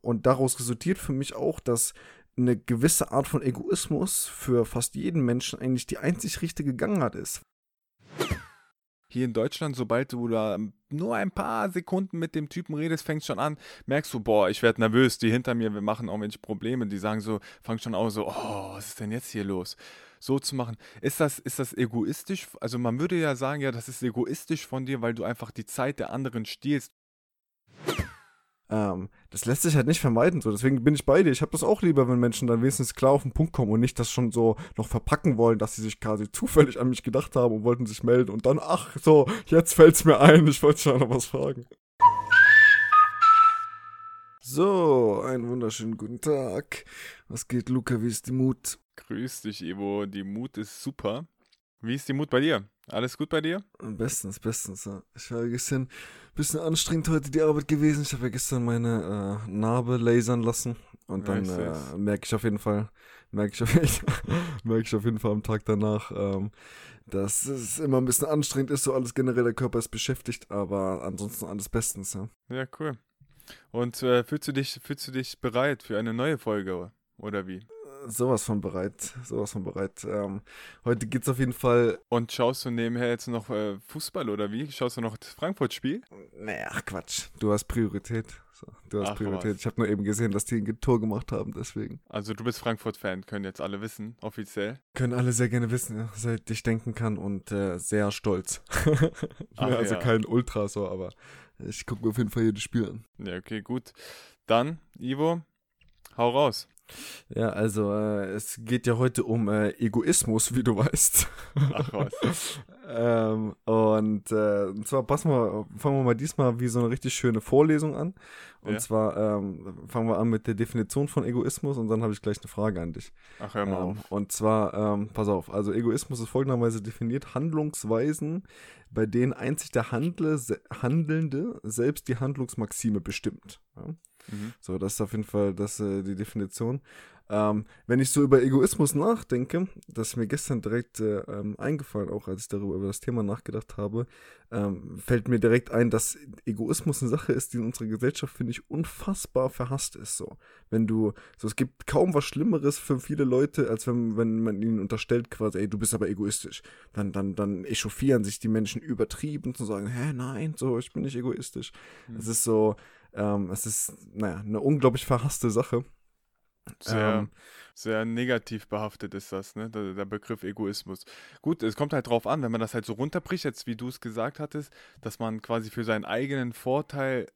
Und daraus resultiert für mich auch, dass eine gewisse Art von Egoismus für fast jeden Menschen eigentlich die einzig richtige Gangart ist. Hier in Deutschland, sobald du da nur ein paar Sekunden mit dem Typen redest, fängst schon an, merkst du, boah, ich werde nervös, die hinter mir, wir machen irgendwelche Probleme, die sagen so, fangen schon auch so, oh, was ist denn jetzt hier los? So zu machen. Ist das, ist das egoistisch? Also man würde ja sagen, ja, das ist egoistisch von dir, weil du einfach die Zeit der anderen stiehlst. Ähm, das lässt sich halt nicht vermeiden. So. Deswegen bin ich bei dir. Ich habe das auch lieber, wenn Menschen dann wenigstens klar auf den Punkt kommen und nicht das schon so noch verpacken wollen, dass sie sich quasi zufällig an mich gedacht haben und wollten sich melden und dann, ach so, jetzt fällt's mir ein, ich wollte schon noch was fragen. So, einen wunderschönen guten Tag. Was geht, Luca? Wie ist die Mut? Grüß dich, Ivo. Die Mut ist super. Wie ist die Mut bei dir? Alles gut bei dir? Bestens, bestens. Ja. Ich war gestern bisschen anstrengend heute die Arbeit gewesen. Ich habe ja gestern meine äh, Narbe lasern lassen und dann äh, merke ich auf jeden Fall, merke ich, auf, ich auf jeden Fall am Tag danach, ähm, dass es immer ein bisschen anstrengend ist, so alles generell, der Körper ist beschäftigt, aber ansonsten alles bestens. Ja, ja cool. Und äh, fühlst, du dich, fühlst du dich bereit für eine neue Folge oder wie? Sowas von bereit. Sowas von bereit. Ähm, heute geht's auf jeden Fall. Und schaust du nebenher jetzt noch äh, Fußball oder wie? Schaust du noch das Frankfurt-Spiel? Naja, ach Quatsch. Du hast Priorität. So, du hast ach, Priorität. Was. Ich habe nur eben gesehen, dass die ein Tor gemacht haben, deswegen. Also du bist Frankfurt-Fan, können jetzt alle wissen, offiziell. Können alle sehr gerne wissen, seit ich denken kann und äh, sehr stolz. ach, also ja. kein Ultra so, aber ich gucke mir auf jeden Fall jedes Spiel an. Ja, okay, gut. Dann, Ivo, hau raus. Ja, also äh, es geht ja heute um äh, Egoismus, wie du weißt. Ach was. ähm, und, äh, und zwar passen wir, fangen wir mal diesmal wie so eine richtig schöne Vorlesung an. Und ja. zwar ähm, fangen wir an mit der Definition von Egoismus und dann habe ich gleich eine Frage an dich. Ach, hör mal ähm, auf. Und zwar, ähm, pass auf, also Egoismus ist folgenderweise definiert, Handlungsweisen, bei denen einzig der Handle, Handelnde selbst die Handlungsmaxime bestimmt. Ja? Mhm. So, das ist auf jeden Fall das, äh, die Definition. Ähm, wenn ich so über Egoismus nachdenke, das ist mir gestern direkt äh, ähm, eingefallen, auch als ich darüber über das Thema nachgedacht habe, ähm, fällt mir direkt ein, dass Egoismus eine Sache ist, die in unserer Gesellschaft, finde ich, unfassbar verhasst ist. So, wenn du, so es gibt kaum was Schlimmeres für viele Leute, als wenn, wenn man ihnen unterstellt, quasi, ey, du bist aber egoistisch. Dann, dann, dann echauffieren sich die Menschen übertrieben zu sagen, hä, nein, so, ich bin nicht egoistisch. Es mhm. ist so, ähm, es ist, naja, eine unglaublich verhasste Sache. Sehr, ähm, sehr negativ behaftet ist das, ne? Der, der, Begriff Egoismus. Gut, es kommt halt drauf an, wenn man das halt so runterbricht, jetzt wie du es gesagt hattest, dass man quasi für seinen eigenen Vorteil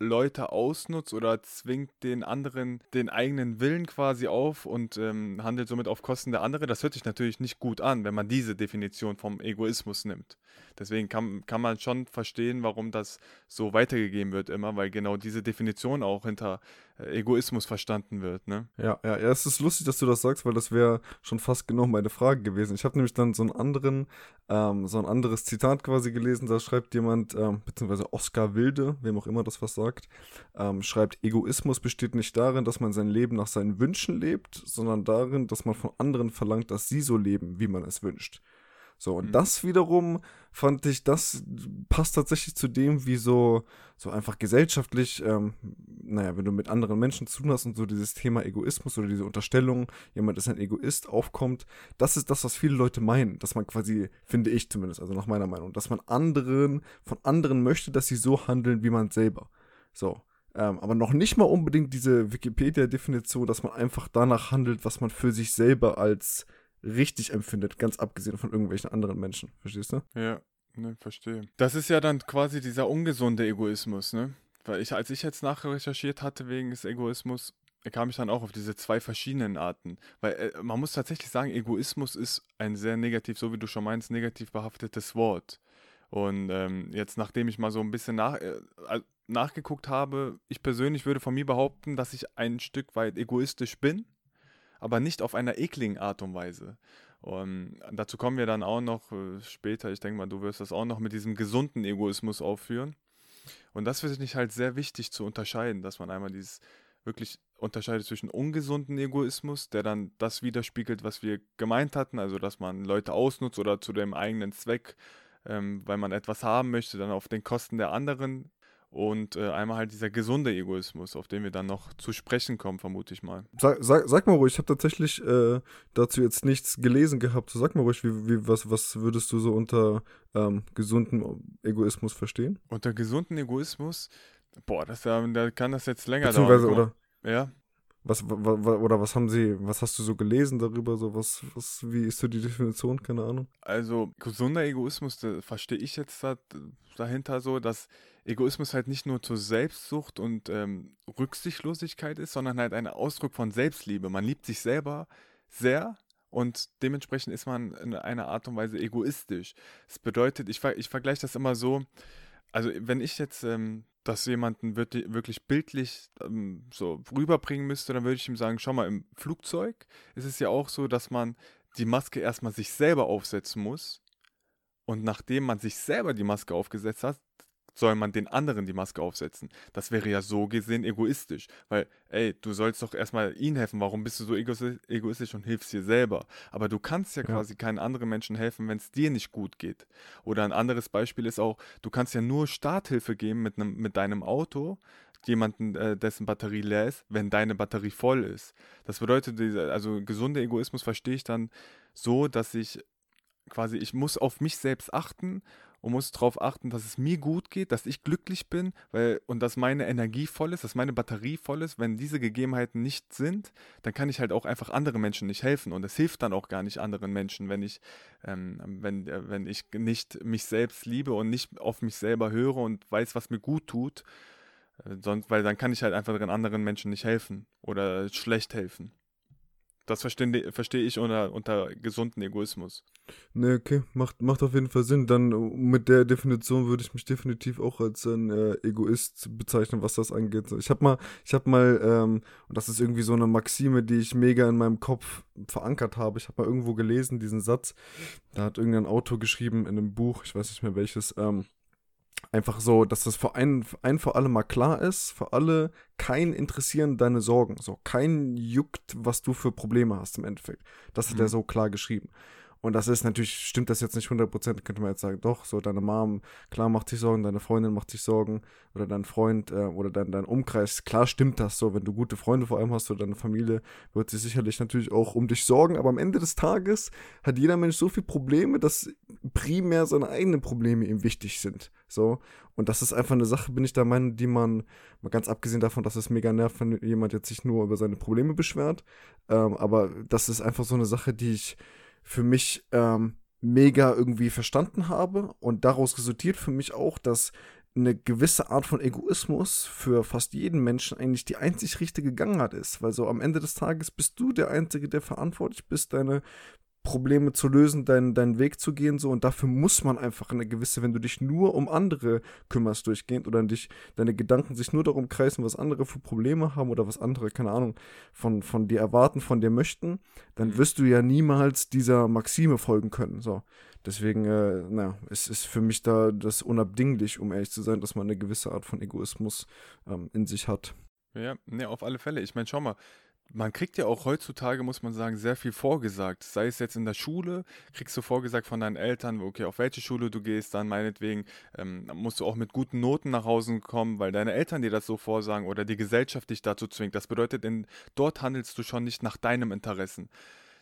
Leute ausnutzt oder zwingt den anderen den eigenen Willen quasi auf und ähm, handelt somit auf Kosten der anderen. Das hört sich natürlich nicht gut an, wenn man diese Definition vom Egoismus nimmt. Deswegen kann, kann man schon verstehen, warum das so weitergegeben wird immer, weil genau diese Definition auch hinter Egoismus verstanden wird. Ne? Ja, ja, ja, es ist lustig, dass du das sagst, weil das wäre schon fast genau meine Frage gewesen. Ich habe nämlich dann so einen anderen, ähm, so ein anderes Zitat quasi gelesen, da schreibt jemand, ähm, beziehungsweise Oskar Wilde, wem auch immer das was sagt, ähm, schreibt, Egoismus besteht nicht darin, dass man sein Leben nach seinen Wünschen lebt, sondern darin, dass man von anderen verlangt, dass sie so leben, wie man es wünscht. So, und mhm. das wiederum fand ich, das passt tatsächlich zu dem, wie so, so einfach gesellschaftlich, ähm, naja, wenn du mit anderen Menschen zu tun hast und so dieses Thema Egoismus oder diese Unterstellung, jemand ist ein Egoist, aufkommt, das ist das, was viele Leute meinen, dass man quasi, finde ich zumindest, also nach meiner Meinung, dass man anderen, von anderen möchte, dass sie so handeln wie man selber. So. Ähm, aber noch nicht mal unbedingt diese Wikipedia-Definition, dass man einfach danach handelt, was man für sich selber als richtig empfindet, ganz abgesehen von irgendwelchen anderen Menschen. Verstehst du? Ja, ne, verstehe. Das ist ja dann quasi dieser ungesunde Egoismus, ne? Weil ich, als ich jetzt nachrecherchiert hatte wegen des Egoismus, kam ich dann auch auf diese zwei verschiedenen Arten. Weil äh, man muss tatsächlich sagen, Egoismus ist ein sehr negativ, so wie du schon meinst, negativ behaftetes Wort. Und ähm, jetzt, nachdem ich mal so ein bisschen nach, äh, nachgeguckt habe, ich persönlich würde von mir behaupten, dass ich ein Stück weit egoistisch bin aber nicht auf einer ekligen Art und Weise. Und dazu kommen wir dann auch noch äh, später. Ich denke mal, du wirst das auch noch mit diesem gesunden Egoismus aufführen. Und das finde ich halt sehr wichtig zu unterscheiden, dass man einmal dieses wirklich unterscheidet zwischen ungesunden Egoismus, der dann das widerspiegelt, was wir gemeint hatten, also dass man Leute ausnutzt oder zu dem eigenen Zweck, ähm, weil man etwas haben möchte, dann auf den Kosten der anderen und äh, einmal halt dieser gesunde Egoismus, auf den wir dann noch zu sprechen kommen, vermute ich mal. Sag, sag, sag mal ruhig, ich habe tatsächlich äh, dazu jetzt nichts gelesen gehabt. Sag mal ruhig, wie, wie, was, was würdest du so unter ähm, gesunden Egoismus verstehen? Unter gesunden Egoismus, boah, das, da kann das jetzt länger Beziehungsweise, dauern. oder? Ja, Was, wa, wa, oder was haben sie, was hast du so gelesen darüber? So, was, was, wie ist so die Definition? Keine Ahnung. Also gesunder Egoismus, verstehe ich jetzt da, dahinter so, dass Egoismus halt nicht nur zur Selbstsucht und ähm, Rücksichtslosigkeit ist, sondern halt ein Ausdruck von Selbstliebe. Man liebt sich selber sehr und dementsprechend ist man in einer Art und Weise egoistisch. Das bedeutet, ich, ich vergleiche das immer so, also wenn ich jetzt ähm, das jemanden wirklich, bildlich ähm, so rüberbringen müsste, dann würde ich ihm sagen, schau mal, im Flugzeug ist es ja auch so, dass man die Maske erstmal sich selber aufsetzen muss. Und nachdem man sich selber die Maske aufgesetzt hat, soll man den anderen die Maske aufsetzen. Das wäre ja so gesehen egoistisch. Weil, ey, du sollst doch erstmal ihnen helfen. Warum bist du so egois- egoistisch und hilfst dir selber? Aber du kannst ja Ja. quasi keinen anderen Menschen helfen, wenn es dir nicht gut geht. Oder ein anderes Beispiel ist auch, du kannst ja nur Starthilfe geben mit, einem, mit deinem Auto, jemanden, äh, dessen Batterie leer ist, wenn deine Batterie voll ist. Das bedeutet, also gesunder Egoismus verstehe ich dann so, dass ich quasi, ich muss auf mich selbst achten und muss darauf achten, dass es mir gut geht, dass ich glücklich bin, weil und dass meine Energie voll ist, dass meine Batterie voll ist. Wenn diese Gegebenheiten nicht sind, dann kann ich halt auch einfach anderen Menschen nicht helfen und es hilft dann auch gar nicht anderen Menschen, wenn ich ähm, wenn äh, wenn ich nicht mich selbst liebe und nicht auf mich selber höre und weiß, was mir gut tut. Äh, Sonst, weil dann kann ich halt einfach den anderen Menschen nicht helfen oder schlecht helfen. Das verstehe verstehe ich unter, unter gesunden Egoismus. Ne, okay, macht, macht auf jeden Fall Sinn. Dann äh, mit der Definition würde ich mich definitiv auch als ein äh, Egoist bezeichnen, was das angeht. Ich habe mal, ich habe mal, ähm, und das ist irgendwie so eine Maxime, die ich mega in meinem Kopf verankert habe. Ich habe mal irgendwo gelesen, diesen Satz. Da hat irgendein Autor geschrieben in einem Buch, ich weiß nicht mehr welches, ähm, einfach so, dass das für ein, ein für alle mal klar ist, für alle, kein interessieren deine Sorgen. So, kein juckt, was du für Probleme hast im Endeffekt. Das hat er Mhm. so klar geschrieben. Und das ist natürlich, stimmt das jetzt nicht 100%, könnte man jetzt sagen, doch, so deine Mom, klar macht sich Sorgen, deine Freundin macht sich Sorgen oder dein Freund äh, oder dein, dein Umkreis, klar stimmt das so, wenn du gute Freunde vor allem hast oder deine Familie, wird sich sicherlich natürlich auch um dich sorgen, aber am Ende des Tages hat jeder Mensch so viele Probleme, dass primär seine eigenen Probleme ihm wichtig sind, so. Und das ist einfach eine Sache, bin ich der Meinung, die man, mal ganz abgesehen davon, dass es mega nervt, wenn jemand jetzt sich nur über seine Probleme beschwert, ähm, aber das ist einfach so eine Sache, die ich für mich ähm, mega irgendwie verstanden habe und daraus resultiert für mich auch, dass eine gewisse Art von Egoismus für fast jeden Menschen eigentlich die einzig richtige Gangart ist, weil so am Ende des Tages bist du der Einzige, der verantwortlich bist, deine Probleme zu lösen, deinen, deinen Weg zu gehen, so und dafür muss man einfach eine gewisse, wenn du dich nur um andere kümmerst durchgehend oder dich, deine Gedanken sich nur darum kreisen, was andere für Probleme haben oder was andere, keine Ahnung, von, von dir erwarten, von dir möchten, dann Mhm. wirst du ja niemals dieser Maxime folgen können. So. Deswegen, äh, naja, es ist für mich da das unabdinglich, um ehrlich zu sein, dass man eine gewisse Art von Egoismus ähm, in sich hat. Ja, ne, auf alle Fälle. Ich meine, schau mal, man kriegt ja auch heutzutage, muss man sagen, sehr viel vorgesagt. Sei es jetzt in der Schule, kriegst du vorgesagt von deinen Eltern, okay, auf welche Schule du gehst, dann meinetwegen ähm, musst du auch mit guten Noten nach Hause kommen, weil deine Eltern dir das so vorsagen oder die Gesellschaft dich dazu zwingt. Das bedeutet, in, dort handelst du schon nicht nach deinem Interessen.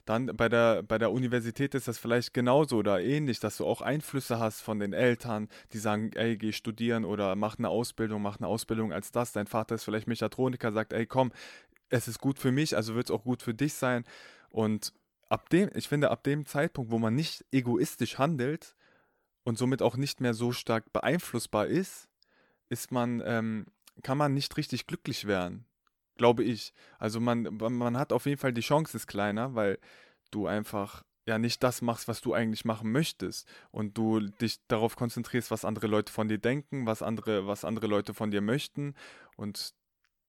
Dann bei der, bei der Universität ist das vielleicht genauso oder ähnlich, dass du auch Einflüsse hast von den Eltern, die sagen, ey, geh studieren oder mach eine Ausbildung, mach eine Ausbildung als das. Dein Vater ist vielleicht Mechatroniker, sagt, ey, komm, es ist gut für mich, also wird es auch gut für dich sein. Und ab dem, ich finde, ab dem Zeitpunkt, wo man nicht egoistisch handelt und somit auch nicht mehr so stark beeinflussbar ist, ist man, ähm, kann man nicht richtig glücklich werden, glaube ich. Also man, man hat auf jeden Fall die Chance ist kleiner, weil du einfach ja nicht das machst, was du eigentlich machen möchtest und du dich darauf konzentrierst, was andere Leute von dir denken, was andere, was andere Leute von dir möchten und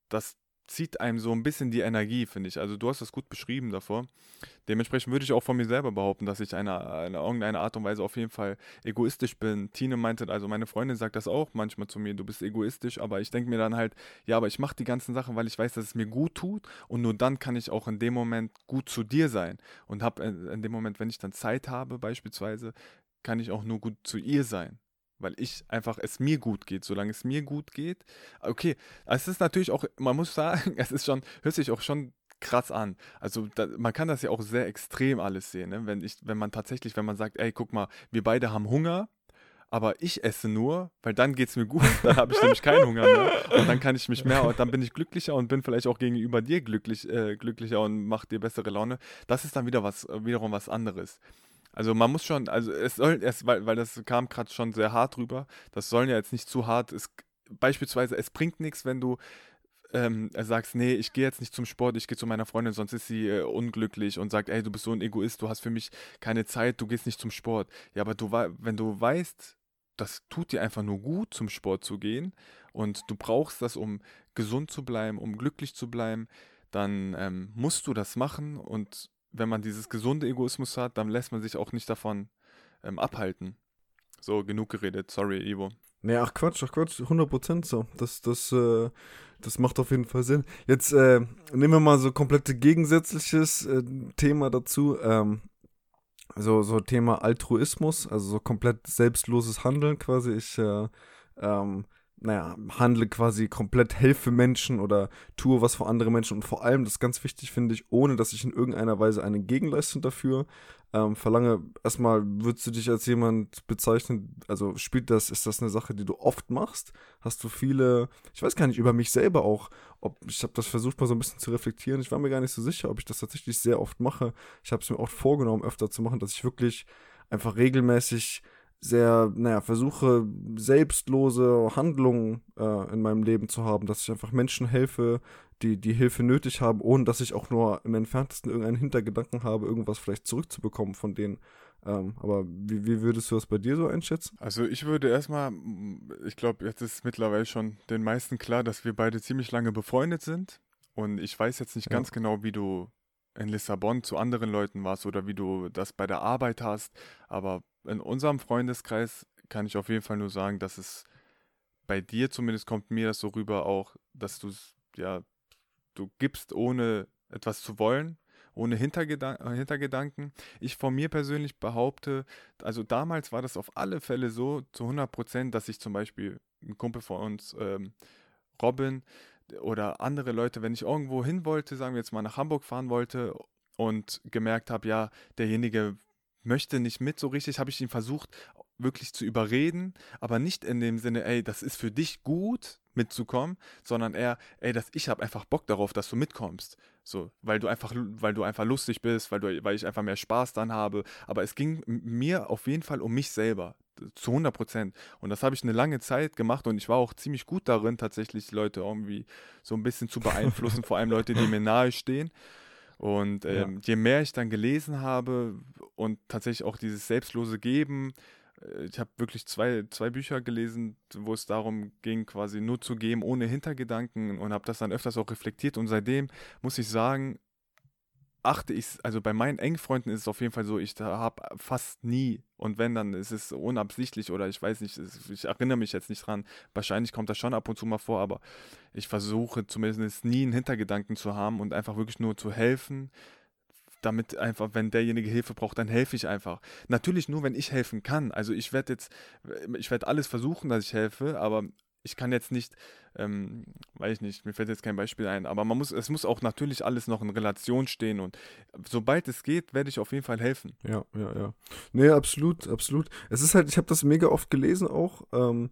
das zieht einem so ein bisschen die Energie, finde ich. Also du hast das gut beschrieben davor. Dementsprechend würde ich auch von mir selber behaupten, dass ich eine, eine irgendeine Art und Weise auf jeden Fall egoistisch bin. Tine meinte, also meine Freundin sagt das auch manchmal zu mir, du bist egoistisch, aber ich denke mir dann halt, ja, aber ich mache die ganzen Sachen, weil ich weiß, dass es mir gut tut und nur dann kann ich auch in dem Moment gut zu dir sein und habe in, in dem Moment, wenn ich dann Zeit habe beispielsweise, kann ich auch nur gut zu ihr sein. Weil ich einfach es mir gut geht, solange es mir gut geht. Okay, es ist natürlich auch, man muss sagen, es ist schon, hört sich auch schon krass an. Also da, man kann das ja auch sehr extrem alles sehen, ne? wenn ich, wenn man tatsächlich, wenn man sagt, ey, guck mal, wir beide haben Hunger, aber ich esse nur, weil dann geht es mir gut, dann habe ich nämlich keinen Hunger mehr und dann kann ich mich mehr und dann bin ich glücklicher und bin vielleicht auch gegenüber dir glücklich, äh, glücklicher und macht dir bessere Laune. Das ist dann wieder was, wiederum was anderes. Also man muss schon, also es soll, es, weil, weil das kam gerade schon sehr hart rüber, das soll ja jetzt nicht zu hart, es, beispielsweise, es bringt nichts, wenn du ähm, sagst, nee, ich gehe jetzt nicht zum Sport, ich gehe zu meiner Freundin, sonst ist sie äh, unglücklich und sagt, ey, du bist so ein Egoist, du hast für mich keine Zeit, du gehst nicht zum Sport. Ja, aber du, wenn du weißt, das tut dir einfach nur gut, zum Sport zu gehen und du brauchst das, um gesund zu bleiben, um glücklich zu bleiben, dann ähm, musst du das machen und wenn man dieses gesunde Egoismus hat, dann lässt man sich auch nicht davon ähm, abhalten. So, genug geredet. Sorry, Ivo. Nee, ach Quatsch, ach Quatsch, 100% so. Das, das, äh, das macht auf jeden Fall Sinn. Jetzt äh, nehmen wir mal so komplett gegensätzliches äh, Thema dazu. Ähm, so, so Thema Altruismus, also so komplett selbstloses Handeln quasi. Ich äh, ähm, naja, handle quasi komplett, helfe Menschen oder tue was für andere Menschen und vor allem, das ist ganz wichtig, finde ich, ohne dass ich in irgendeiner Weise eine Gegenleistung dafür ähm, verlange. Erstmal, würdest du dich als jemand bezeichnen, also spielt das, ist das eine Sache, die du oft machst? Hast du viele, ich weiß gar nicht, über mich selber auch, ob, ich habe das versucht mal so ein bisschen zu reflektieren, ich war mir gar nicht so sicher, ob ich das tatsächlich sehr oft mache. Ich habe es mir oft vorgenommen, öfter zu machen, dass ich wirklich einfach regelmäßig sehr, naja, versuche selbstlose Handlungen äh, in meinem Leben zu haben, dass ich einfach Menschen helfe, die die Hilfe nötig haben, ohne dass ich auch nur im entferntesten irgendeinen Hintergedanken habe, irgendwas vielleicht zurückzubekommen von denen. Ähm, aber wie, wie würdest du das bei dir so einschätzen? Also ich würde erstmal, ich glaube, jetzt ist mittlerweile schon den meisten klar, dass wir beide ziemlich lange befreundet sind. Und ich weiß jetzt nicht ja. ganz genau, wie du in Lissabon zu anderen Leuten warst oder wie du das bei der Arbeit hast. Aber in unserem Freundeskreis kann ich auf jeden Fall nur sagen, dass es bei dir zumindest kommt mir das so rüber auch, dass du ja, du gibst ohne etwas zu wollen, ohne Hintergedan äh, Hintergedanken. Ich von mir persönlich behaupte, also damals war das auf alle Fälle so zu 100 Prozent, dass ich zum Beispiel ein Kumpel von uns, ähm, Robin oder andere Leute, wenn ich irgendwo hin wollte, sagen wir jetzt mal nach Hamburg fahren wollte und gemerkt habe, ja, derjenige möchte nicht mit so richtig, habe ich ihn versucht wirklich zu überreden, aber nicht in dem Sinne, ey, das ist für dich gut mitzukommen, sondern eher, ey, dass ich habe einfach Bock darauf, dass du mitkommst. So, weil du einfach, weil du einfach lustig bist, weil du, weil ich einfach mehr Spaß dann habe. Aber es ging mir auf jeden Fall um mich selber. Zu 100 Prozent. Und das habe ich eine lange Zeit gemacht und ich war auch ziemlich gut darin, tatsächlich Leute irgendwie so ein bisschen zu beeinflussen, vor allem Leute, die mir nahe stehen. Und ähm, ja. je mehr ich dann gelesen habe und tatsächlich auch dieses selbstlose Geben, äh, ich habe wirklich zwei, zwei Bücher gelesen, wo es darum ging, quasi nur zu geben, ohne Hintergedanken und habe das dann öfters auch reflektiert. Und seitdem muss ich sagen, achte ich, also bei meinen engen Freunden ist es auf jeden Fall so, ich habe fast nie, und wenn, dann ist es unabsichtlich oder ich weiß nicht, ich erinnere mich jetzt nicht dran, wahrscheinlich kommt das schon ab und zu mal vor, aber ich versuche zumindest nie einen Hintergedanken zu haben und einfach wirklich nur zu helfen, damit einfach, wenn derjenige Hilfe braucht, dann helfe ich einfach. Natürlich nur, wenn ich helfen kann. Also ich werde jetzt, ich werde alles versuchen, dass ich helfe, aber ich kann jetzt nicht, ähm, weiß ich nicht, mir fällt jetzt kein Beispiel ein, aber man muss, es muss auch natürlich alles noch in Relation stehen und sobald es geht, werde ich auf jeden Fall helfen. Ja, ja, ja. Nee, absolut, absolut. Es ist halt, ich habe das mega oft gelesen auch, ähm,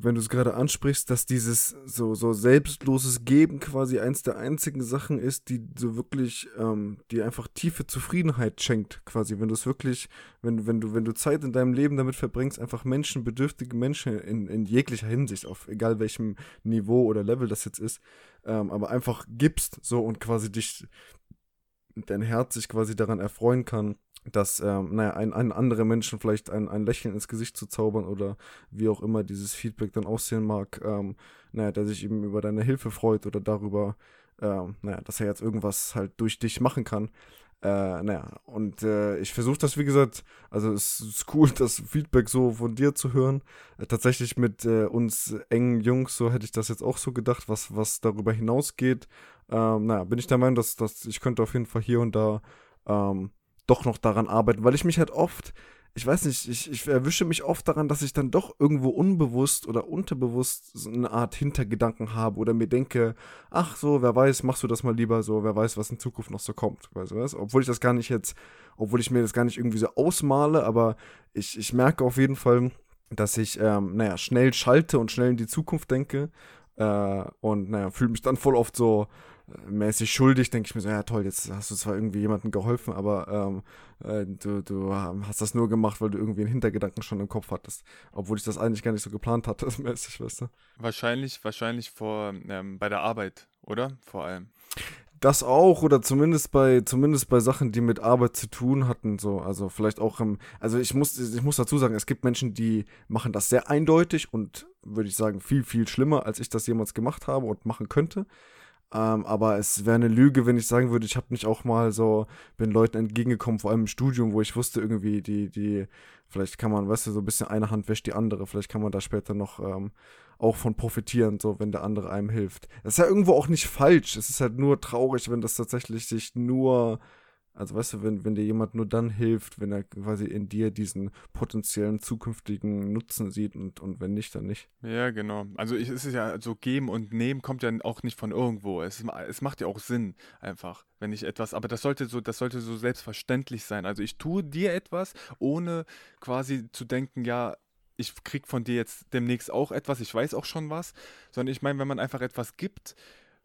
wenn du es gerade ansprichst, dass dieses so, so selbstloses Geben quasi eins der einzigen Sachen ist, die so wirklich, ähm, die einfach tiefe Zufriedenheit schenkt, quasi. Wenn du es wirklich, wenn, wenn du, wenn du Zeit in deinem Leben damit verbringst, einfach Menschen, bedürftige Menschen in, in jeglicher Hinsicht, auf egal welchem Niveau oder Level das jetzt ist, ähm, aber einfach gibst, so und quasi dich, dein Herz sich quasi daran erfreuen kann dass, ähm, naja, ein, ein andere Menschen vielleicht ein, ein Lächeln ins Gesicht zu zaubern oder wie auch immer dieses Feedback dann aussehen mag, ähm, naja, der sich eben über deine Hilfe freut oder darüber, ähm, naja, dass er jetzt irgendwas halt durch dich machen kann. Äh, naja, und äh, ich versuche das, wie gesagt, also es ist cool, das Feedback so von dir zu hören. Äh, tatsächlich mit äh, uns engen Jungs, so hätte ich das jetzt auch so gedacht, was, was darüber hinausgeht. Ähm, naja, bin ich der Meinung, dass, dass ich könnte auf jeden Fall hier und da ähm, doch noch daran arbeiten, weil ich mich halt oft, ich weiß nicht, ich, ich erwische mich oft daran, dass ich dann doch irgendwo unbewusst oder unterbewusst so eine Art Hintergedanken habe oder mir denke, ach so, wer weiß, machst du das mal lieber so, wer weiß, was in Zukunft noch so kommt, weißt du was? Obwohl ich das gar nicht jetzt, obwohl ich mir das gar nicht irgendwie so ausmale, aber ich, ich merke auf jeden Fall, dass ich, ähm, naja, schnell schalte und schnell in die Zukunft denke äh, und naja, fühle mich dann voll oft so, mäßig schuldig, denke ich mir so, ja toll, jetzt hast du zwar irgendwie jemandem geholfen, aber ähm, äh, du, du hast das nur gemacht, weil du irgendwie einen Hintergedanken schon im Kopf hattest. Obwohl ich das eigentlich gar nicht so geplant hatte, mäßig, weißt du? Wahrscheinlich, wahrscheinlich vor, ähm, bei der Arbeit, oder? Vor allem. Das auch, oder zumindest bei, zumindest bei Sachen, die mit Arbeit zu tun hatten, so, also vielleicht auch im, also ich muss, ich muss dazu sagen, es gibt Menschen, die machen das sehr eindeutig und würde ich sagen, viel, viel schlimmer, als ich das jemals gemacht habe und machen könnte. Ähm, aber es wäre eine Lüge, wenn ich sagen würde, ich habe nicht auch mal so, bin Leuten entgegengekommen, vor allem im Studium, wo ich wusste irgendwie, die, die, vielleicht kann man, weißt du, so ein bisschen eine Hand wäscht die andere, vielleicht kann man da später noch ähm, auch von profitieren, so wenn der andere einem hilft. Das ist ja irgendwo auch nicht falsch. Es ist halt nur traurig, wenn das tatsächlich sich nur also weißt du, wenn, wenn dir jemand nur dann hilft, wenn er quasi in dir diesen potenziellen zukünftigen Nutzen sieht und, und wenn nicht, dann nicht. Ja, genau. Also ich, es ist ja so geben und nehmen kommt ja auch nicht von irgendwo. Es, es macht ja auch Sinn einfach, wenn ich etwas, aber das sollte so, das sollte so selbstverständlich sein. Also ich tue dir etwas, ohne quasi zu denken, ja, ich krieg von dir jetzt demnächst auch etwas, ich weiß auch schon was, sondern ich meine, wenn man einfach etwas gibt,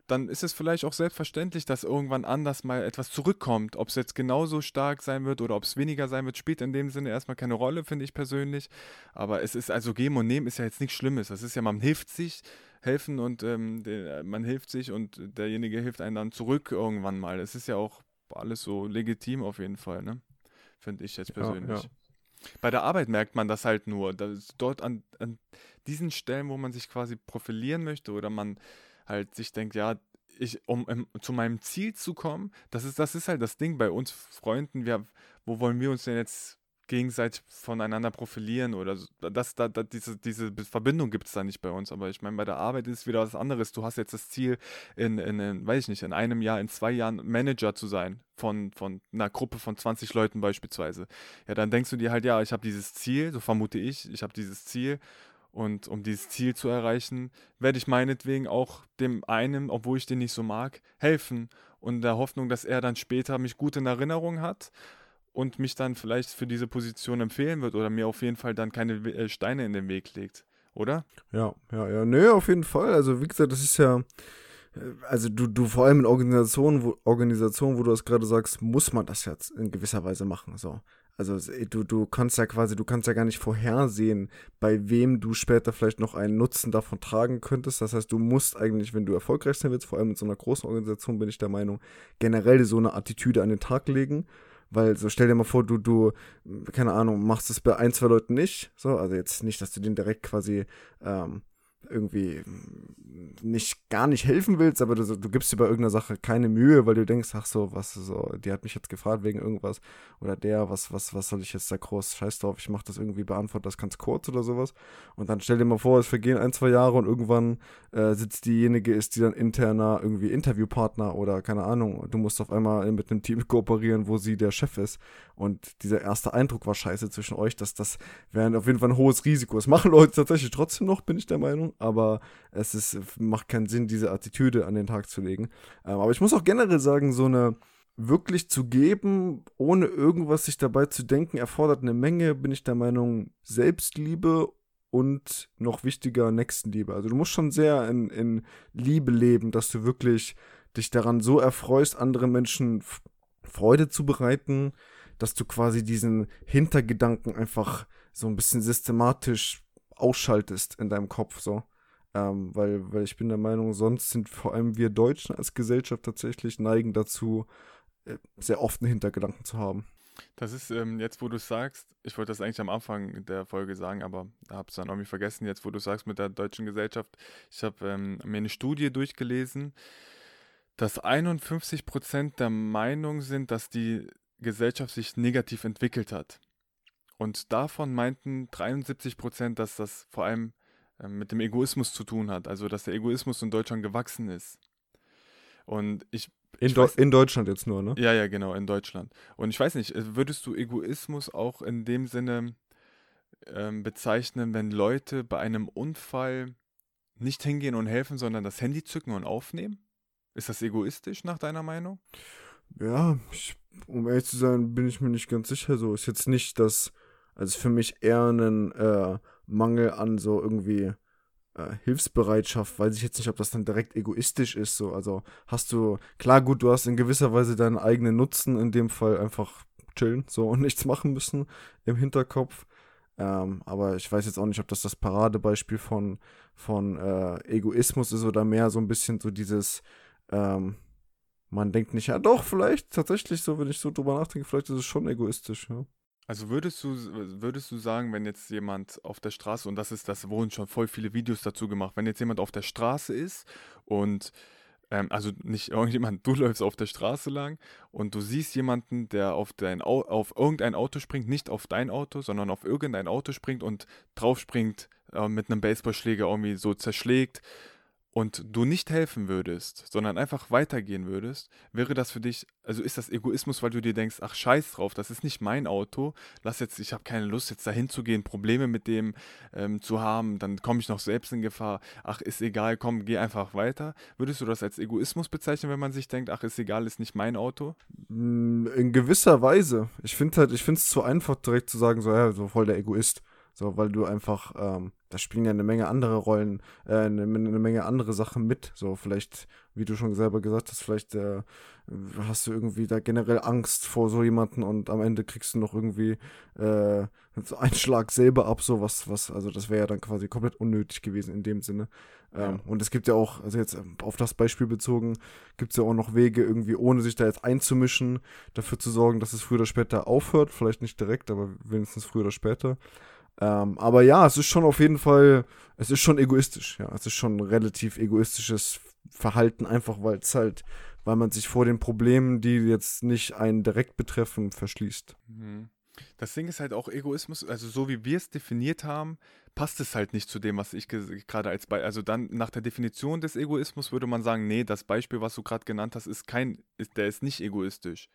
dann ist es vielleicht auch selbstverständlich, dass irgendwann anders mal etwas zurückkommt. Ob es jetzt genauso stark sein wird oder ob es weniger sein wird, spielt in dem Sinne erstmal keine Rolle, finde ich persönlich. Aber es ist also geben und nehmen ist ja jetzt nichts Schlimmes. Das ist ja, man hilft sich, helfen und ähm, der, man hilft sich und derjenige hilft einem dann zurück irgendwann mal. Es ist ja auch alles so legitim auf jeden Fall, ne? Finde ich jetzt persönlich. Ja, ja. Bei der Arbeit merkt man das halt nur. Dass dort an, an diesen Stellen, wo man sich quasi profilieren möchte oder man halt sich denkt, ja, ich, um, um, zu meinem Ziel zu kommen, das ist, das ist halt das Ding bei uns Freunden, wir, wo wollen wir uns denn jetzt gegenseitig voneinander profilieren oder das, da, da, diese, diese Verbindung gibt es da nicht bei uns. Aber ich meine, bei der Arbeit ist es wieder was anderes. Du hast jetzt das Ziel, in, in, in, weiß ich nicht, in einem Jahr, in zwei Jahren Manager zu sein von, von einer Gruppe von 20 Leuten beispielsweise. Ja, dann denkst du dir halt, ja, ich habe dieses Ziel, so vermute ich, ich habe dieses Ziel und um dieses Ziel zu erreichen, werde ich meinetwegen auch dem einen, obwohl ich den nicht so mag, helfen. Und der Hoffnung, dass er dann später mich gut in Erinnerung hat und mich dann vielleicht für diese Position empfehlen wird oder mir auf jeden Fall dann keine äh, Steine in den Weg legt. Oder? Ja, ja, ja. Nö, auf jeden Fall. Also, wie gesagt, das ist ja. Äh, also du, du vor allem in Organisationen, wo, Organisationen, wo du das gerade sagst, muss man das jetzt in gewisser Weise machen. So. Also du, du kannst ja quasi, du kannst ja gar nicht vorhersehen, bei wem du später vielleicht noch einen Nutzen davon tragen könntest. Das heißt, du musst eigentlich, wenn du erfolgreich sein willst, vor allem mit so einer großen Organisation, bin ich der Meinung, generell so eine Attitüde an den Tag legen. Weil so stell dir mal vor, du, du, keine Ahnung, machst es bei ein, zwei Leuten nicht. So, also jetzt nicht, dass du den direkt quasi ähm, irgendwie nicht gar nicht helfen willst, aber du, du, gibst dir bei irgendeiner Sache keine Mühe, weil du denkst, ach so, was so, die hat mich jetzt gefragt wegen irgendwas oder der, was was was soll ich jetzt da groß scheiß drauf, ich mach das irgendwie beantwortet das ganz kurz oder sowas. Und dann stell dir mal vor, es vergehen ein, zwei Jahre und irgendwann äh, sitzt diejenige ist, die dann interner irgendwie Interviewpartner oder keine Ahnung, du musst auf einmal mit einem Team kooperieren, wo sie der Chef ist. Und dieser erste Eindruck war scheiße zwischen euch, dass das wäre auf jeden Fall ein hohes Risiko. Es machen Leute tatsächlich trotzdem noch, bin ich der Meinung, aber es ist, macht keinen Sinn, diese Attitüde an den Tag zu legen. Ähm, aber ich muss auch generell sagen, so eine wirklich zu geben, ohne irgendwas sich dabei zu denken, erfordert eine Menge, bin ich der Meinung, Selbstliebe und noch wichtiger Nächstenliebe. Also du musst schon sehr in, in Liebe leben, dass du wirklich dich daran so erfreust, anderen Menschen Freude zu bereiten, dass du quasi diesen Hintergedanken einfach so ein bisschen systematisch ausschaltest in deinem Kopf, so. Ähm, weil, weil ich bin der Meinung, sonst sind vor allem wir Deutschen als Gesellschaft tatsächlich neigen dazu, äh, sehr oft einen Hintergedanken zu haben. Das ist ähm, jetzt, wo du sagst, ich wollte das eigentlich am Anfang der Folge sagen, aber habe es dann irgendwie vergessen, jetzt wo du sagst mit der deutschen Gesellschaft. Ich habe ähm, mir eine Studie durchgelesen, dass 51 Prozent der Meinung sind, dass die Gesellschaft sich negativ entwickelt hat. Und davon meinten 73 Prozent, dass das vor allem äh, mit dem Egoismus zu tun hat, also dass der Egoismus in Deutschland gewachsen ist. Und ich, In, Deu in, Deutschland jetzt nur, ne? Ja, ja, genau, in Deutschland. Und ich weiß nicht, äh, würdest du Egoismus auch in dem Sinne ähm, bezeichnen, wenn Leute bei einem Unfall nicht hingehen und helfen, sondern das Handy zücken und aufnehmen? Ist das egoistisch nach deiner Meinung? Ja, ich, um ehrlich zu sein, bin ich mir nicht ganz sicher. So ist jetzt nicht das, also für mich eher ein äh, Mangel an so irgendwie äh, Hilfsbereitschaft. Weiß ich jetzt nicht, ob das dann direkt egoistisch ist. So, also hast du, klar, gut, du hast in gewisser Weise deinen eigenen Nutzen, in dem Fall einfach chillen, so und nichts machen müssen im Hinterkopf. Ähm, aber ich weiß jetzt auch nicht, ob das das Paradebeispiel von, von äh, Egoismus ist oder mehr so ein bisschen so dieses, ähm, man denkt nicht, ja doch, vielleicht tatsächlich so, wenn ich so drüber nachdenke, vielleicht ist es schon egoistisch, ja. Also würdest du, würdest du sagen, wenn jetzt jemand auf der Straße, und das ist, das wurden schon voll viele Videos dazu gemacht, wenn jetzt jemand auf der Straße ist und ähm, also nicht irgendjemand, du läufst auf der Straße lang und du siehst jemanden, der auf, dein, auf irgendein Auto springt, nicht auf dein Auto, sondern auf irgendein Auto springt und drauf springt, äh, mit einem Baseballschläger irgendwie so zerschlägt und du nicht helfen würdest, sondern einfach weitergehen würdest, wäre das für dich, also ist das Egoismus, weil du dir denkst, ach scheiß drauf, das ist nicht mein Auto, lass jetzt, ich habe keine Lust jetzt dahin zu gehen, Probleme mit dem ähm, zu haben, dann komme ich noch selbst in Gefahr, ach ist egal, komm, geh einfach weiter. Würdest du das als Egoismus bezeichnen, wenn man sich denkt, ach ist egal, ist nicht mein Auto? Mm, in gewisser Weise. Ich finde halt, ich finde es zu einfach direkt zu sagen, so ja, so voll der Egoist. So, weil du einfach, ähm, da spielen ja eine Menge andere Rollen, äh, eine, eine, Menge andere Sachen mit. So, vielleicht, wie du schon selber gesagt hast, vielleicht äh, hast du irgendwie da generell Angst vor so jemanden und am Ende kriegst du noch irgendwie äh, so einen Schlag selber ab, so was, was, also das wäre ja dann quasi komplett unnötig gewesen in dem Sinne. Ähm, ja. Und es gibt ja auch, also jetzt ähm, auf das Beispiel bezogen, gibt es ja auch noch Wege, irgendwie ohne sich da jetzt einzumischen, dafür zu sorgen, dass es früher oder später aufhört. Vielleicht nicht direkt, aber wenigstens früher oder später. Ähm, aber ja, es ist schon auf jeden Fall, es ist schon egoistisch, ja. Es ist schon ein relativ egoistisches Verhalten, einfach weil es halt, weil man sich vor den Problemen, die jetzt nicht einen direkt betreffen, verschließt. Mhm. Das Ding ist halt auch Egoismus, also so wie wir es definiert haben, passt es halt nicht zu dem, was ich gerade als Beispiel, also dann nach der Definition des Egoismus würde man sagen, nee, das Beispiel, was du gerade genannt hast, ist kein, ist, der ist nicht egoistisch.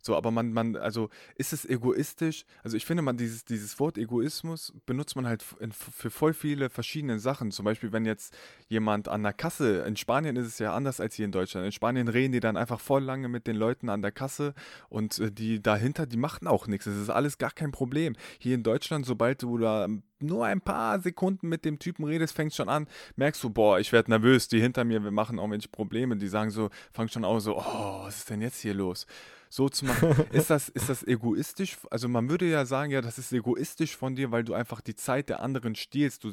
So, aber man, man, also ist es egoistisch? Also ich finde, man dieses, dieses Wort Egoismus benutzt man halt in, für voll viele verschiedene Sachen. Zum Beispiel, wenn jetzt jemand an der Kasse, in Spanien ist es ja anders als hier in Deutschland. In Spanien reden die dann einfach voll lange mit den Leuten an der Kasse und äh, die dahinter, die machen auch nichts. Es ist alles gar kein Problem. Hier in Deutschland, sobald du da nur ein paar Sekunden mit dem Typen redest, fängst schon an, merkst du, boah, ich werde nervös, die hinter mir, wir machen irgendwelche Probleme, die sagen so, fangen schon auch so, oh, was ist denn jetzt hier los? So zu machen. ist, das, ist das egoistisch? Also man würde ja sagen, ja, das ist egoistisch von dir, weil du einfach die Zeit der anderen stiehlst. Du,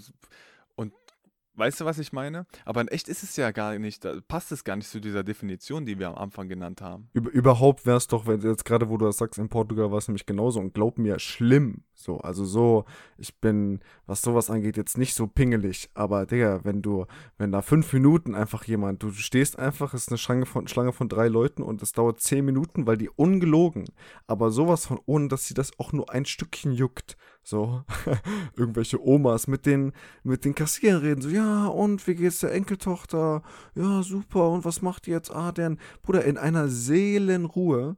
Weißt du, was ich meine? Aber in echt ist es ja gar nicht, da passt es gar nicht zu dieser Definition, die wir am Anfang genannt haben. Über, überhaupt wäre es doch, wenn jetzt gerade, wo du das sagst, in Portugal war es nämlich genauso und glaub mir, schlimm. So, also so, ich bin, was sowas angeht, jetzt nicht so pingelig, aber Digga, wenn du, wenn da fünf Minuten einfach jemand, du stehst einfach, ist eine Schlange von, Schlange von drei Leuten und es dauert zehn Minuten, weil die ungelogen, aber sowas von, ohne dass sie das auch nur ein Stückchen juckt, so, irgendwelche Omas mit den, mit den Kassieren reden, so, ja, und wie geht's der Enkeltochter? Ja, super, und was macht die jetzt? Ah, denn, Bruder, in einer Seelenruhe,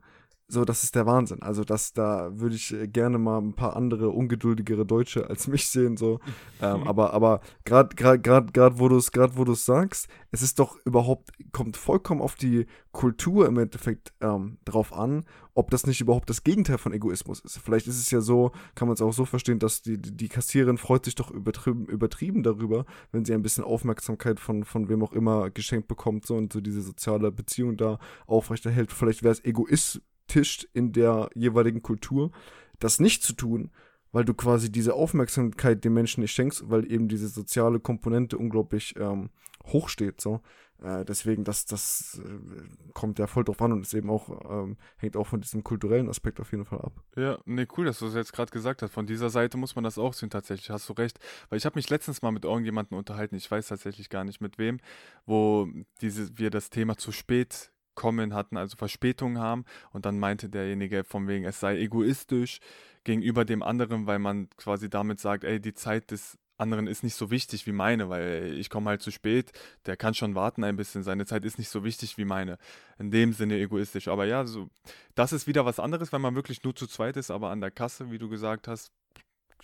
so, das ist der Wahnsinn. Also, das, da würde ich äh, gerne mal ein paar andere ungeduldigere Deutsche als mich sehen, so. ähm, aber, aber gerade, gerade, gerade, gerade, wo du es, gerade wo du es sagst, es ist doch überhaupt, kommt vollkommen auf die Kultur im Endeffekt ähm, drauf an, ob das nicht überhaupt das Gegenteil von Egoismus ist. Vielleicht ist es ja so, kann man es auch so verstehen, dass die, die Kassiererin freut sich doch übertrieben, übertrieben darüber, wenn sie ein bisschen Aufmerksamkeit von, von wem auch immer geschenkt bekommt, so und so diese soziale Beziehung da aufrechterhält. Vielleicht wäre es egoistisch tischt in der jeweiligen Kultur, das nicht zu tun, weil du quasi diese Aufmerksamkeit den Menschen nicht schenkst, weil eben diese soziale Komponente unglaublich ähm, hoch steht. So. Äh, deswegen, das, das äh, kommt ja voll drauf an und ist eben auch, ähm, hängt auch von diesem kulturellen Aspekt auf jeden Fall ab. Ja, nee, cool, dass du das jetzt gerade gesagt hast. Von dieser Seite muss man das auch sehen, tatsächlich, hast du recht. Weil ich habe mich letztens mal mit irgendjemandem unterhalten, ich weiß tatsächlich gar nicht mit wem, wo diese, wir das Thema zu spät kommen hatten, also Verspätungen haben. Und dann meinte derjenige von wegen, es sei egoistisch gegenüber dem anderen, weil man quasi damit sagt, ey, die Zeit des anderen ist nicht so wichtig wie meine, weil ich komme halt zu spät, der kann schon warten ein bisschen, seine Zeit ist nicht so wichtig wie meine. In dem Sinne egoistisch. Aber ja, so, das ist wieder was anderes, wenn man wirklich nur zu zweit ist, aber an der Kasse, wie du gesagt hast,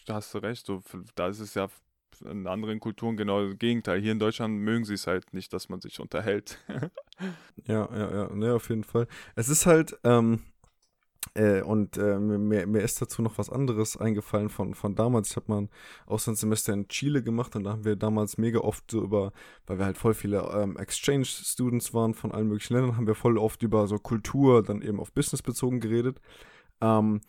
hast du recht, so, da ist es ja in anderen Kulturen genau das Gegenteil. Hier in Deutschland mögen sie es halt nicht, dass man sich unterhält. ja, ja, ja, ne, auf jeden Fall. Es ist halt, ähm, äh, und äh, mir, mir ist dazu noch was anderes eingefallen von, von damals. Ich habe mal ein Auslandssemester in Chile gemacht und da haben wir damals mega oft so über, weil wir halt voll viele ähm, Exchange-Students waren von allen möglichen Ländern, haben wir voll oft über so Kultur, dann eben auf Business bezogen geredet. Ähm,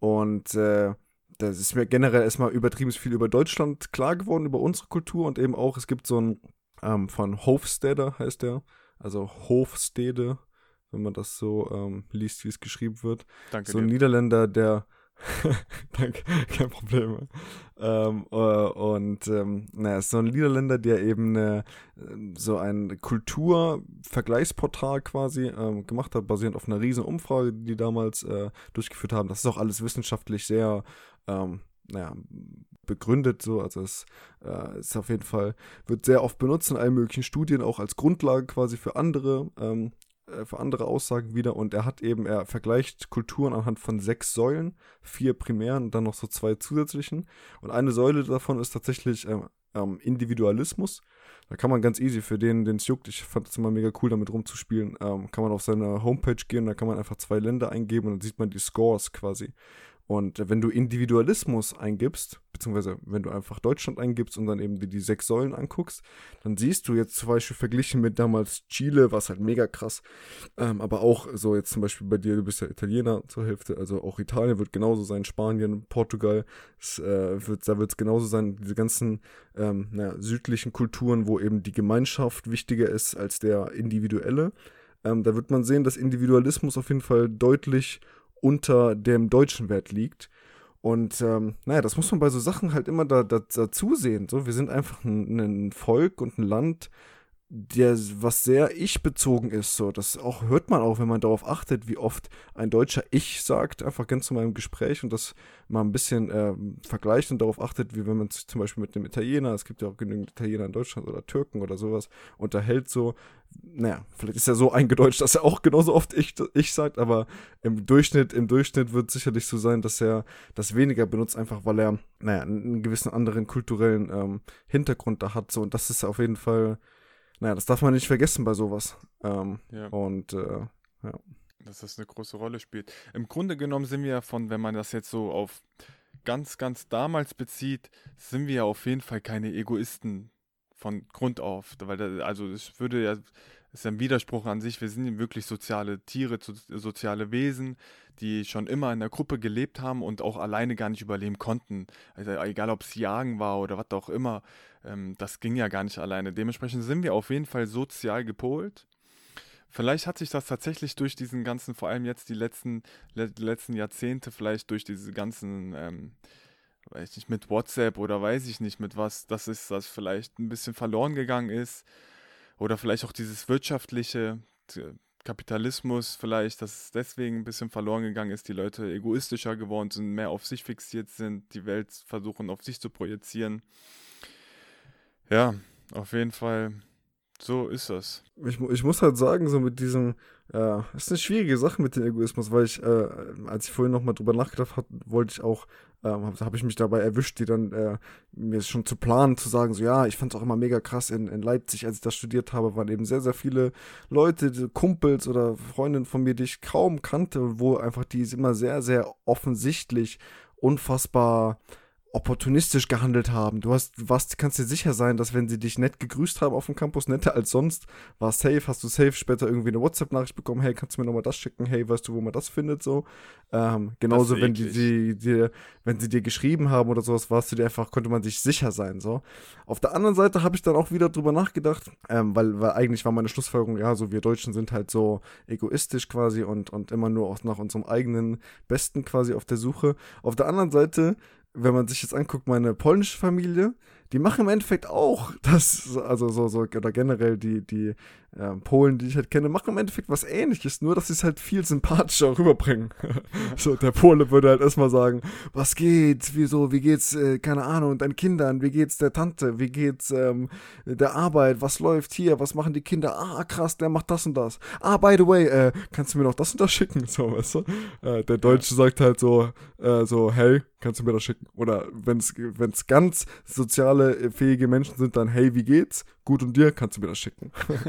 und äh, das ist mir generell erstmal übertrieben viel über Deutschland klar geworden, über unsere Kultur und eben auch, es gibt so ein ähm, von Hofstede heißt der, also Hofstede, wenn man das so ähm, liest, wie es geschrieben wird. Danke so ein dir. Niederländer, der Danke, kein Problem. Ähm, äh, und ähm, naja, ist so ein Niederländer, der eben eine, so ein Kulturvergleichsportal quasi ähm, gemacht hat, basierend auf einer riesen Umfrage, die die damals äh, durchgeführt haben. Das ist auch alles wissenschaftlich sehr, ähm, naja, begründet so. Also es äh, ist auf jeden Fall, wird sehr oft benutzt in allen möglichen Studien, auch als Grundlage quasi für andere ähm, äh, für andere Aussagen wieder und er hat eben, er vergleicht Kulturen anhand von sechs Säulen, vier primären und dann noch so zwei zusätzlichen. Und eine Säule davon ist tatsächlich ähm, ähm, Individualismus. Da kann man ganz easy für den, den es juckt, ich fand es immer mega cool, damit rumzuspielen, ähm, kann man auf seine Homepage gehen, da kann man einfach zwei Länder eingeben und dann sieht man die Scores quasi. Und wenn du Individualismus eingibst, beziehungsweise wenn du einfach Deutschland eingibst und dann eben die, die sechs Säulen anguckst, dann siehst du jetzt zum Beispiel verglichen mit damals Chile, was halt mega krass, ähm, aber auch so jetzt zum Beispiel bei dir, du bist ja Italiener zur Hälfte, also auch Italien wird genauso sein, Spanien, Portugal, es, äh, wird, da wird es genauso sein, diese ganzen ähm, naja, südlichen Kulturen, wo eben die Gemeinschaft wichtiger ist als der individuelle. Ähm, da wird man sehen, dass Individualismus auf jeden Fall deutlich unter dem deutschen Wert liegt. Und ähm, naja, das muss man bei so Sachen halt immer da, da, dazu sehen. So, wir sind einfach ein, ein Volk und ein Land, der was sehr ich-bezogen ist. So, das auch hört man auch, wenn man darauf achtet, wie oft ein Deutscher Ich sagt, einfach ganz zu meinem Gespräch und das mal ein bisschen äh, vergleicht und darauf achtet, wie wenn man sich zum Beispiel mit einem Italiener, es gibt ja auch genügend Italiener in Deutschland oder Türken oder sowas, unterhält so, naja, vielleicht ist er so eingedeutscht, dass er auch genauso oft ich, ich sagt, aber im Durchschnitt, im Durchschnitt wird sicherlich so sein, dass er das weniger benutzt, einfach weil er, naja, einen gewissen anderen kulturellen ähm, Hintergrund da hat. So, und das ist auf jeden Fall naja, das darf man nicht vergessen bei sowas. Ähm, ja. Und äh, ja. Dass das eine große Rolle spielt. Im Grunde genommen sind wir ja von, wenn man das jetzt so auf ganz, ganz damals bezieht, sind wir ja auf jeden Fall keine Egoisten von Grund auf. Weil da, also es würde ja, ist ein Widerspruch an sich, wir sind wirklich soziale Tiere, soziale Wesen, die schon immer in der Gruppe gelebt haben und auch alleine gar nicht überleben konnten. Also egal ob es Jagen war oder was auch immer ähm, das ging ja gar nicht alleine. Dementsprechend sind wir auf jeden Fall sozial gepolt. Vielleicht hat sich das tatsächlich durch diesen ganzen, vor allem jetzt die letzten, le letzten Jahrzehnte, vielleicht durch diese ganzen, ähm, weiß ich nicht, mit WhatsApp oder weiß ich nicht mit was, dass es das vielleicht ein bisschen verloren gegangen ist. Oder vielleicht auch dieses wirtschaftliche, Kapitalismus vielleicht, dass es deswegen ein bisschen verloren gegangen ist, die Leute egoistischer geworden sind, mehr auf sich fixiert sind, die Welt versuchen auf sich zu projizieren. Ja, auf jeden Fall. So ist das. Ich, ich muss halt sagen, so mit diesem, äh, ist eine schwierige Sache mit dem Egoismus, weil ich, äh, als ich vorhin nochmal drüber nachgedacht habe, wollte ich auch, ähm, habe hab ich mich dabei erwischt, die dann äh, mir schon zu planen, zu sagen, so ja, ich fand es auch immer mega krass in, in Leipzig, als ich das studiert habe, waren eben sehr, sehr viele Leute, Kumpels oder Freundinnen von mir, die ich kaum kannte, wo einfach die immer sehr, sehr offensichtlich unfassbar opportunistisch gehandelt haben. Du hast, warst, kannst dir sicher sein, dass wenn sie dich nett gegrüßt haben auf dem Campus, netter als sonst, war safe, hast du safe später irgendwie eine WhatsApp-Nachricht bekommen, hey, kannst du mir nochmal das schicken, hey, weißt du, wo man das findet, so. Ähm, genauso, wenn die, die, die, wenn sie dir geschrieben haben oder sowas, warst du dir einfach, konnte man sich sicher sein, so. Auf der anderen Seite habe ich dann auch wieder drüber nachgedacht, ähm, weil, weil eigentlich war meine Schlussfolgerung, ja, so wir Deutschen sind halt so egoistisch quasi und, und immer nur auch nach unserem eigenen Besten quasi auf der Suche. Auf der anderen Seite wenn man sich jetzt anguckt, meine polnische Familie, die machen im Endeffekt auch das, also so, so, oder generell die, die äh, Polen, die ich halt kenne, machen im Endeffekt was ähnliches, nur dass sie es halt viel sympathischer rüberbringen. so, der Pole würde halt erstmal sagen, was geht, wieso, wie geht's, äh, keine Ahnung, deinen Kindern, wie geht's der Tante, wie geht's ähm, der Arbeit, was läuft hier, was machen die Kinder, ah, krass, der macht das und das. Ah, by the way, äh, kannst du mir noch das und das schicken, so, weißt du? Äh, der Deutsche sagt halt so, äh, so, hey, kannst du mir das schicken? Oder wenn es ganz soziale, äh, fähige Menschen sind, dann, hey, wie geht's? Gut und dir, kannst du mir das schicken?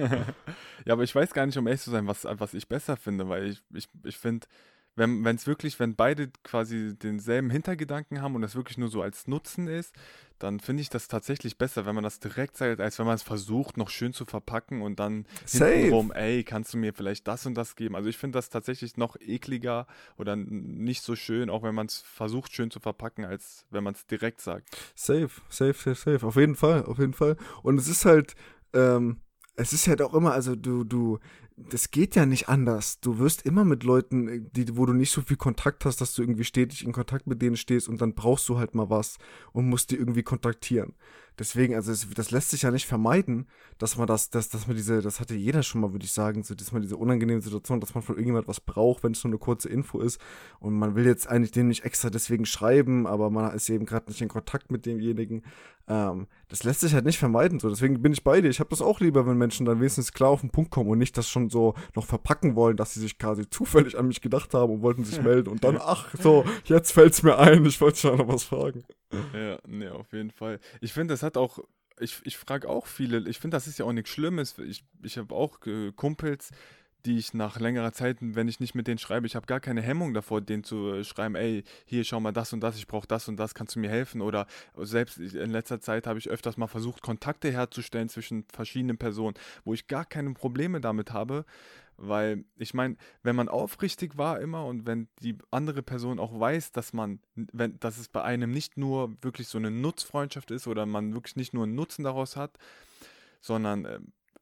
ja, aber ich weiß gar nicht, um ehrlich zu sein, was, was ich besser finde, weil ich, ich, ich finde, wenn es wirklich, wenn beide quasi denselben Hintergedanken haben und das wirklich nur so als Nutzen ist, dann finde ich das tatsächlich besser, wenn man das direkt sagt, als wenn man es versucht, noch schön zu verpacken und dann hintenrum, ey, kannst du mir vielleicht das und das geben? Also ich finde das tatsächlich noch ekliger oder nicht so schön, auch wenn man es versucht, schön zu verpacken, als wenn man es direkt sagt. Safe, safe, safe, safe. Auf jeden Fall, auf jeden Fall. Und es ist halt, ähm, es ist halt auch immer, also du, du, das geht ja nicht anders. Du wirst immer mit Leuten, die, wo du nicht so viel Kontakt hast, dass du irgendwie stetig in Kontakt mit denen stehst und dann brauchst du halt mal was und musst die irgendwie kontaktieren. Deswegen, also es, das lässt sich ja nicht vermeiden, dass man das, dass, dass man diese, das hatte jeder schon mal, würde ich sagen, so, dass man diese unangenehme Situation, dass man von irgendjemand was braucht, wenn es nur eine kurze Info ist und man will jetzt eigentlich dem nicht extra deswegen schreiben, aber man ist eben gerade nicht in Kontakt mit demjenigen. Ähm, das lässt sich halt nicht vermeiden. So. Deswegen bin ich bei dir. Ich habe das auch lieber, wenn Menschen dann wenigstens klar auf den Punkt kommen und nicht das schon so noch verpacken wollen, dass sie sich quasi zufällig an mich gedacht haben und wollten sich melden und dann, ach, so, jetzt fällt es mir ein, ich wollte schon noch was fragen. Ja, ne, auf jeden Fall. Ich finde, das hat auch, ich, ich frage auch viele, ich finde, das ist ja auch nichts Schlimmes. Ich, ich habe auch äh, Kumpels, die ich nach längerer Zeit, wenn ich nicht mit denen schreibe, ich habe gar keine Hemmung davor, denen zu äh, schreiben, ey, hier schau mal das und das, ich brauche das und das, kannst du mir helfen? Oder selbst in letzter Zeit habe ich öfters mal versucht, Kontakte herzustellen zwischen verschiedenen Personen, wo ich gar keine Probleme damit habe, weil ich meine, wenn man aufrichtig war immer und wenn die andere Person auch weiß, dass man, wenn, dass es bei einem nicht nur wirklich so eine Nutzfreundschaft ist oder man wirklich nicht nur einen Nutzen daraus hat, sondern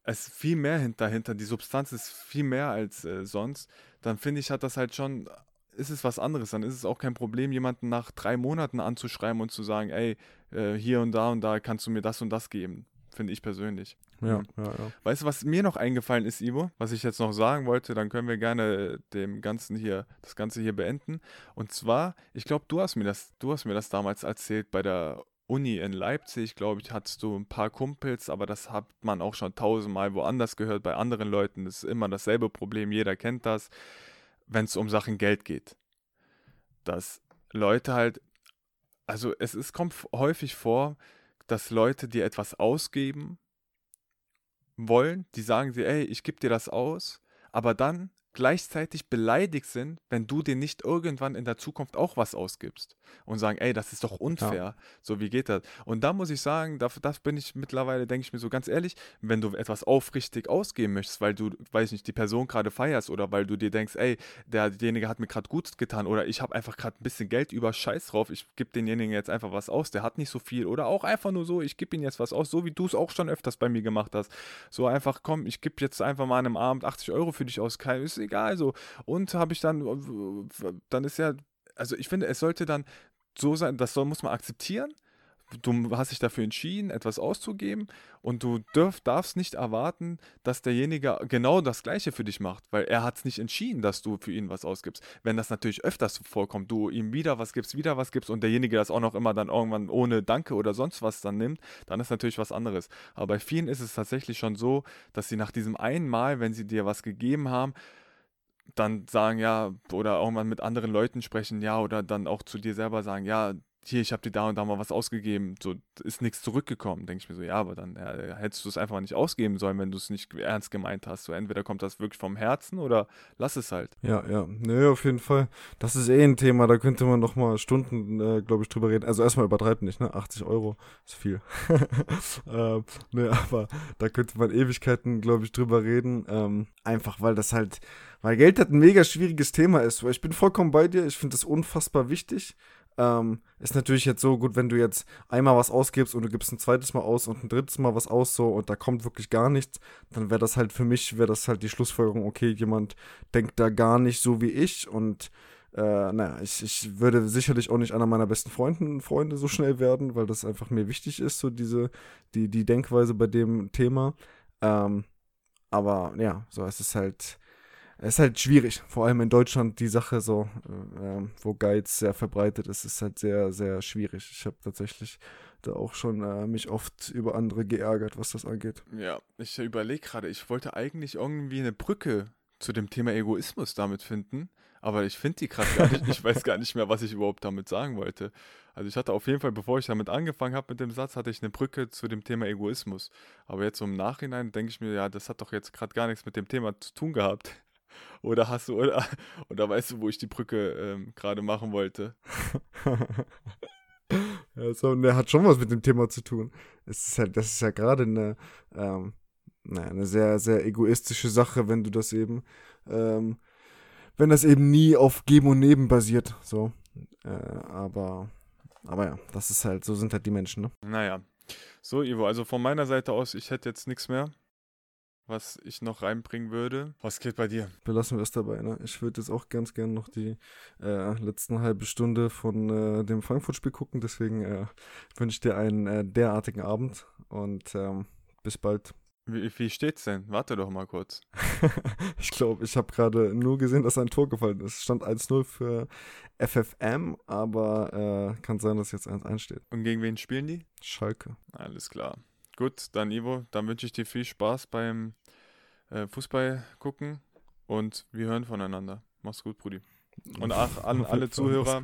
es viel mehr dahinter, die Substanz ist viel mehr als äh, sonst, dann finde ich, hat das halt schon, ist es was anderes. Dann ist es auch kein Problem, jemanden nach drei Monaten anzuschreiben und zu sagen, ey, äh, hier und da und da kannst du mir das und das geben. Finde ich persönlich. Ja, mhm. ja, ja. Weißt du, was mir noch eingefallen ist, Ivo? Was ich jetzt noch sagen wollte, dann können wir gerne dem Ganzen hier, das Ganze hier beenden. Und zwar, ich glaube, du hast mir das, du hast mir das damals erzählt bei der Uni in Leipzig, glaube ich, hattest du ein paar Kumpels, aber das hat man auch schon tausendmal woanders gehört, bei anderen Leuten. Das ist immer dasselbe Problem, jeder kennt das, wenn es um Sachen Geld geht. Dass Leute halt, also es ist, kommt häufig vor, dass Leute dir etwas ausgeben wollen, die sagen dir, ey, ich gebe dir das aus, aber dann gleichzeitig beleidigt sind, wenn du dir nicht irgendwann in der Zukunft auch was ausgibst und sagen, ey, das ist doch unfair. Ja. So, wie geht das? Und da muss ich sagen, da, das bin ich mittlerweile, denke ich mir so ganz ehrlich, wenn du etwas aufrichtig ausgeben möchtest, weil du, weiß ich nicht, die Person gerade feierst oder weil du dir denkst, ey, derjenige hat mir gerade gut getan oder ich habe einfach gerade ein bisschen Geld über Scheiß drauf, ich gebe denjenigen jetzt einfach was aus, der hat nicht so viel oder auch einfach nur so, ich gebe ihm jetzt was aus, so wie du es auch schon öfters bei mir gemacht hast. So einfach, komm, ich gebe jetzt einfach mal an einem Abend 80 Euro für dich aus, ist egal, so. Und habe ich dann, dann ist ja, also ich finde, es sollte dann so sein, das soll, muss man akzeptieren. Du hast dich dafür entschieden, etwas auszugeben und du dürf, darfst nicht erwarten, dass derjenige genau das Gleiche für dich macht, weil er hat es nicht entschieden, dass du für ihn was ausgibst. Wenn das natürlich öfters vorkommt, du ihm wieder was gibst, wieder was gibst und derjenige das auch noch immer dann irgendwann ohne Danke oder sonst was dann nimmt, dann ist natürlich was anderes. Aber bei vielen ist es tatsächlich schon so, dass sie nach diesem einen Mal, wenn sie dir was gegeben haben, dann sagen, ja, oder auch mal mit anderen Leuten sprechen, ja, oder dann auch zu dir selber sagen, ja, hier, ich habe dir da und da mal was ausgegeben, so ist nichts zurückgekommen. Denke ich mir so, ja, aber dann ja, hättest du es einfach nicht ausgeben sollen, wenn du es nicht ernst gemeint hast. So entweder kommt das wirklich vom Herzen oder lass es halt. Ja, ja, nee, auf jeden Fall. Das ist eh ein Thema, da könnte man noch mal Stunden, äh, glaube ich, drüber reden. Also erstmal übertreibt nicht, ne? 80 Euro ist viel. ähm, nee, aber da könnte man Ewigkeiten, glaube ich, drüber reden. Ähm, einfach, weil das halt, weil Geld halt ein mega schwieriges Thema ist. Ich bin vollkommen bei dir, ich finde das unfassbar wichtig. Ähm, ist natürlich jetzt so gut, wenn du jetzt einmal was ausgibst und du gibst ein zweites Mal aus und ein drittes Mal was aus so und da kommt wirklich gar nichts, dann wäre das halt für mich, wäre das halt die Schlussfolgerung, okay, jemand denkt da gar nicht so wie ich und äh, naja, ich, ich würde sicherlich auch nicht einer meiner besten Freunden, Freunde so schnell werden, weil das einfach mir wichtig ist, so diese, die, die Denkweise bei dem Thema. Ähm, aber ja, so es ist halt, ist halt schwierig. Vor allem in Deutschland die Sache so, äh, wo Geiz sehr verbreitet ist, ist halt sehr, sehr schwierig. Ich habe tatsächlich da auch schon äh, mich oft über andere geärgert, was das angeht. Ja, ich überlege gerade, ich wollte eigentlich irgendwie eine Brücke zu dem Thema Egoismus damit finden, aber ich finde die gerade gar nicht. Ich weiß gar nicht mehr, was ich überhaupt damit sagen wollte. Also ich hatte auf jeden Fall, bevor ich damit angefangen habe mit dem Satz, hatte ich eine Brücke zu dem Thema Egoismus. Aber jetzt so im Nachhinein denke ich mir, ja, das hat doch jetzt gerade gar nichts mit dem Thema zu tun gehabt. Oder hast du, oder, oder weißt du, wo ich die Brücke ähm, gerade machen wollte? ja, so, der hat schon was mit dem Thema zu tun. Es ist halt, das ist ja gerade eine, ähm, naja, eine sehr, sehr egoistische Sache, wenn du das eben, ähm, wenn das eben nie auf Geben und Neben basiert. So. Äh, aber, aber ja, das ist halt, so sind halt die Menschen, ne? Naja. So, Ivo, also von meiner Seite aus, ich hätte jetzt nichts mehr, was ich noch reinbringen würde. Was geht bei dir? Belassen wir es dabei, ne? Ich würde jetzt auch ganz gerne noch die äh, letzten halbe Stunde von äh, dem Frankfurt-Spiel gucken, deswegen äh, wünsche ich dir einen äh, derartigen Abend und ähm, bis bald. Wie, wie steht's denn? Warte doch mal kurz. ich glaube, ich habe gerade nur gesehen, dass ein Tor gefallen ist. Es stand 1-0 für FFM, aber äh, kann sein, dass jetzt 1-1 steht. Und gegen wen spielen die? Schalke. Alles klar. Gut, dann Ivo, dann wünsche ich dir viel Spaß beim äh, Fußball gucken und wir hören voneinander. Mach's gut, Brudi. Und ach, an alle Zuhörer,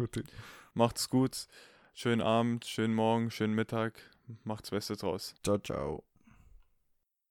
macht's gut. Schönen Abend, schönen Morgen, schönen Mittag. Macht's Beste draus. Ciao, ciao.